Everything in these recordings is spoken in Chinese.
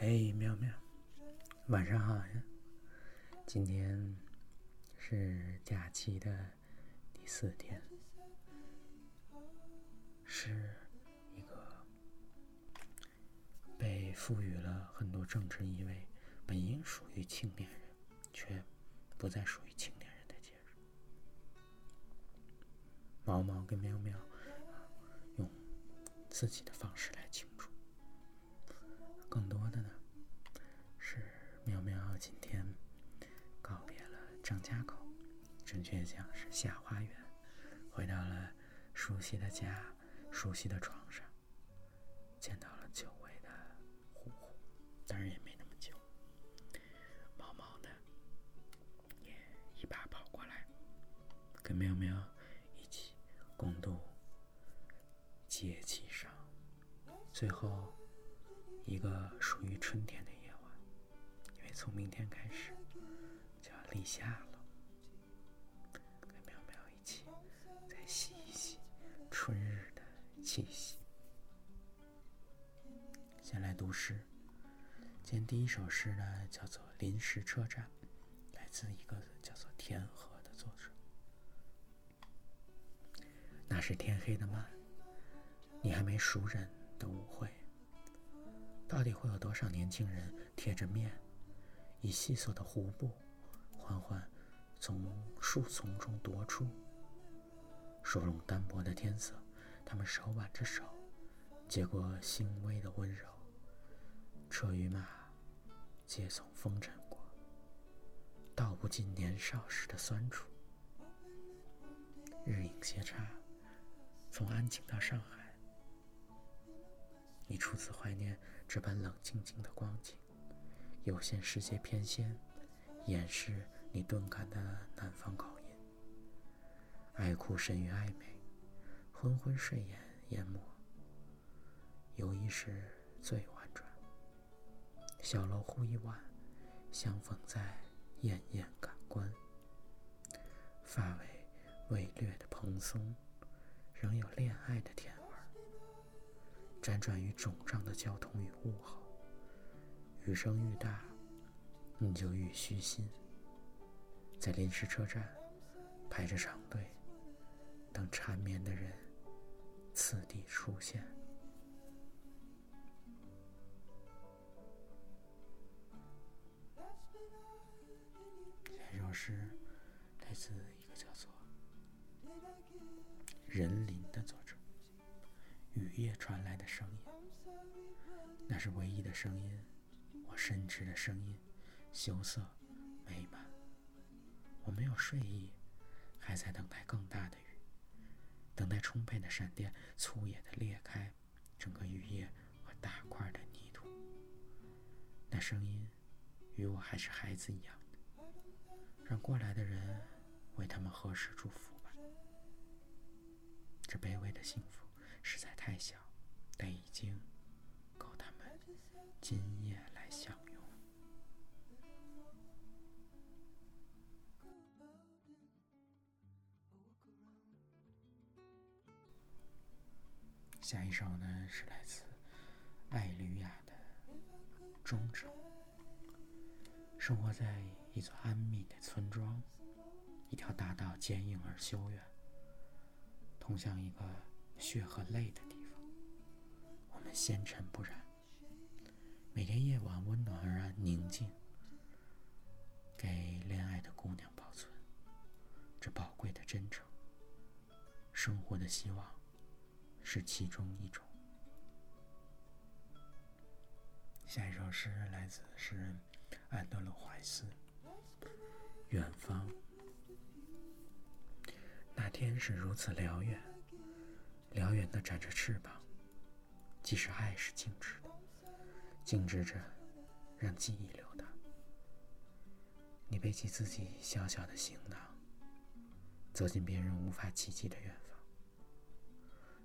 嘿，喵喵，晚上好呀！今天是假期的第四天，是一个被赋予了很多政治意味、本应属于青年人，却不再属于青年人的节日。毛毛跟喵喵用自己的方式来庆祝。更多的呢，是喵喵今天告别了张家口，准确讲是下花园，回到了熟悉的家、熟悉的床上，见到了久违的呼呼，当然也没那么久。毛毛呢，也一把跑过来，跟喵喵一起共度节气上，最后。一个属于春天的夜晚，因为从明天开始就要立夏了，跟喵喵一起再吸一吸春日的气息。先来读诗，今天第一首诗呢叫做《临时车站》，来自一个叫做天河的作者。那是天黑的慢，你还没熟人的舞会。到底会有多少年轻人贴着面，以细索的弧布，缓缓从树丛中踱出？殊荣单薄的天色，他们手挽着手，接过轻微的温柔。车与马，皆从风尘过，道不尽年少时的酸楚。日影斜插，从安静到上海。你初次怀念这般冷清清的光景，有限世界偏跹，掩饰你钝感的南方口音。爱哭深于暧昧，昏昏睡眼淹没。有意识最婉转，小楼忽一晚，相逢在艳艳感官。发尾未略的蓬松，仍有恋爱的甜。辗转于肿胀的交通与物候，雨声愈大，你就愈虚心。在临时车站排着长队，等缠绵的人次第出现。传来的声音，那是唯一的声音，我深知的声音，羞涩美满。我没有睡意，还在等待更大的雨，等待充沛的闪电，粗野的裂开整个雨夜和大块的泥土。那声音与我还是孩子一样，让过来的人为他们合十祝福吧。这卑微的幸福。实在太小，但已经够他们今夜来享用。下一首呢，是来自艾吕亚的《忠诚》。生活在一座安谧的村庄，一条大道坚硬而修远，通向一个。血和泪的，们纤尘不染。每天夜晚温暖而宁静，给恋爱的姑娘保存这宝贵的真诚。生活的希望是其中一种。下一首诗来自诗人安德鲁怀斯，《远方》。那天是如此辽远。辽远的展着翅膀，即使爱是静止的，静止着，让记忆流淌。你背起自己小小的行囊，走进别人无法企及的远方，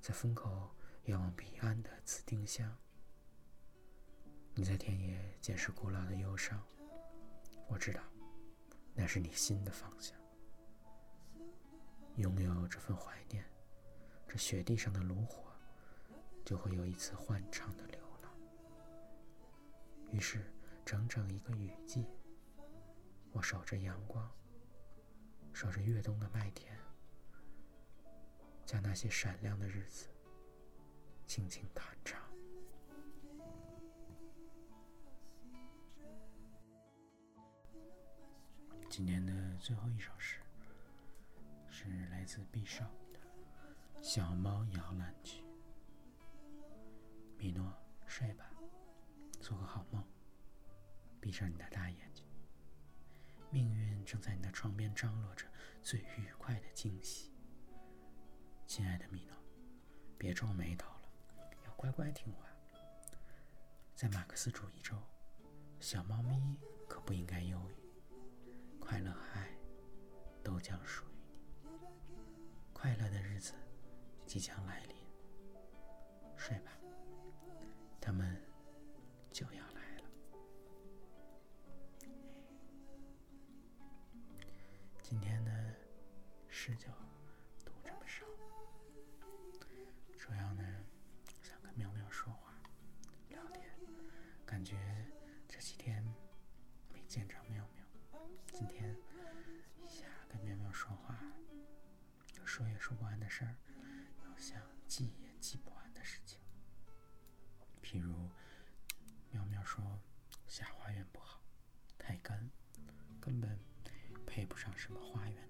在风口遥望彼岸的紫丁香。你在田野捡拾古老的忧伤，我知道，那是你心的方向。拥有这份怀念。这雪地上的炉火，就会有一次欢畅的流浪。于是，整整一个雨季，我守着阳光，守着越冬的麦田，将那些闪亮的日子轻轻弹唱。今天的最后一首诗是来自毕少的《小猫摇篮曲》。米诺，睡吧，做个好梦，闭上你的大眼睛。命运正在你的床边张罗着最愉快的惊喜。亲爱的米诺，别皱眉头了，要乖乖听话。在马克思主义中，小猫咪可不应该忧郁。快乐和爱都将属于你。快乐的日子即将来临，睡吧，诗就读这么少，主要呢想跟喵喵说话、聊天，感觉这几天没见着喵喵。今天一下跟喵喵说话，有说也说不完的事儿，有想记也记不完的事情。譬如，喵喵说下花园不好，太干，根本配不上什么花园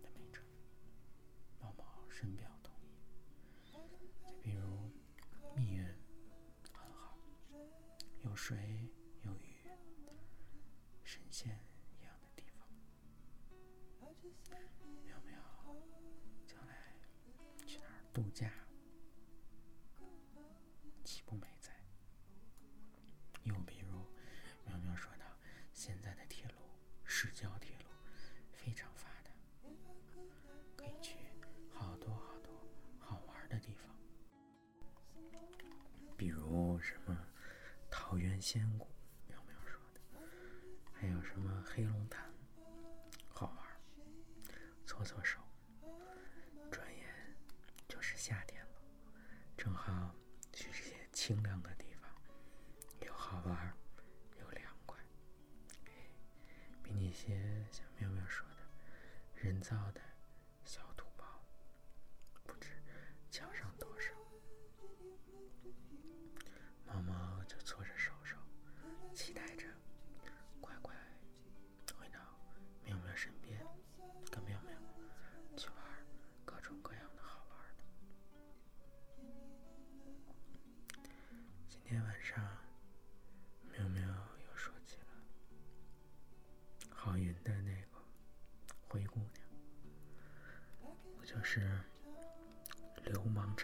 喵喵，将来去哪儿度假？岂不美哉？又比如，喵喵说道：“现在的铁路，市郊铁路非常发达，可以去好多好多好玩的地方，比如什么桃源仙谷，喵喵说的，还有什么黑龙潭。”搓搓手，转眼就是夏天了，正好去这些清凉的地方，又好玩又凉快。比那些像喵喵说的人造的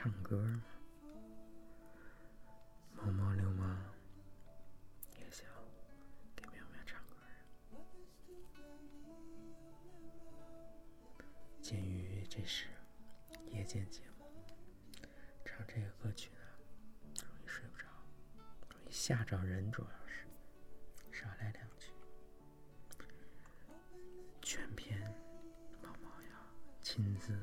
唱歌吗？猫猫流氓也想给喵喵唱歌呀。鉴于这是夜间节目，唱这个歌曲呢，容易睡不着，容易吓着人，主要是少来两句。全篇毛毛要亲自。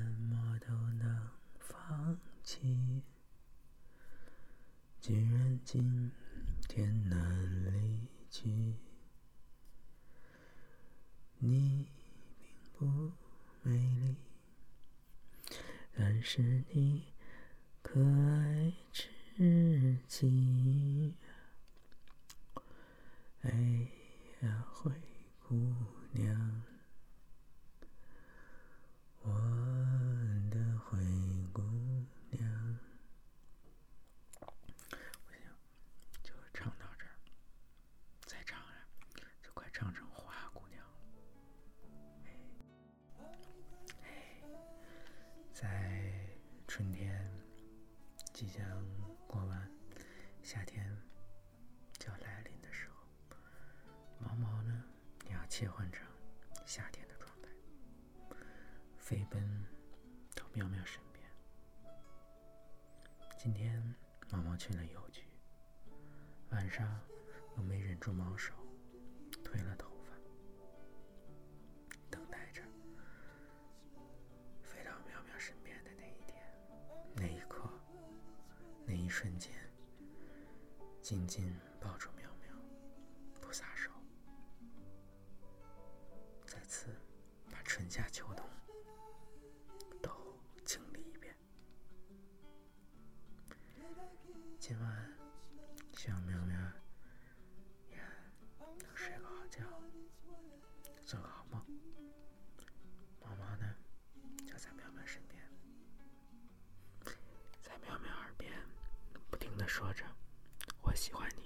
么都能放弃，既然今天难离去，你并不美丽。但是你可爱至极，哎春天即将过完，夏天就要来临的时候，毛毛呢，你要切换成夏天的状态，飞奔到喵喵身边，今天毛毛去了邮局，晚上又没忍住毛手，推了头夏秋冬都清理一遍。今晚，希望苗苗也能睡个好觉，做个好梦。毛毛呢，就在喵喵身边，在喵喵耳边不停的说着：“我喜欢你。”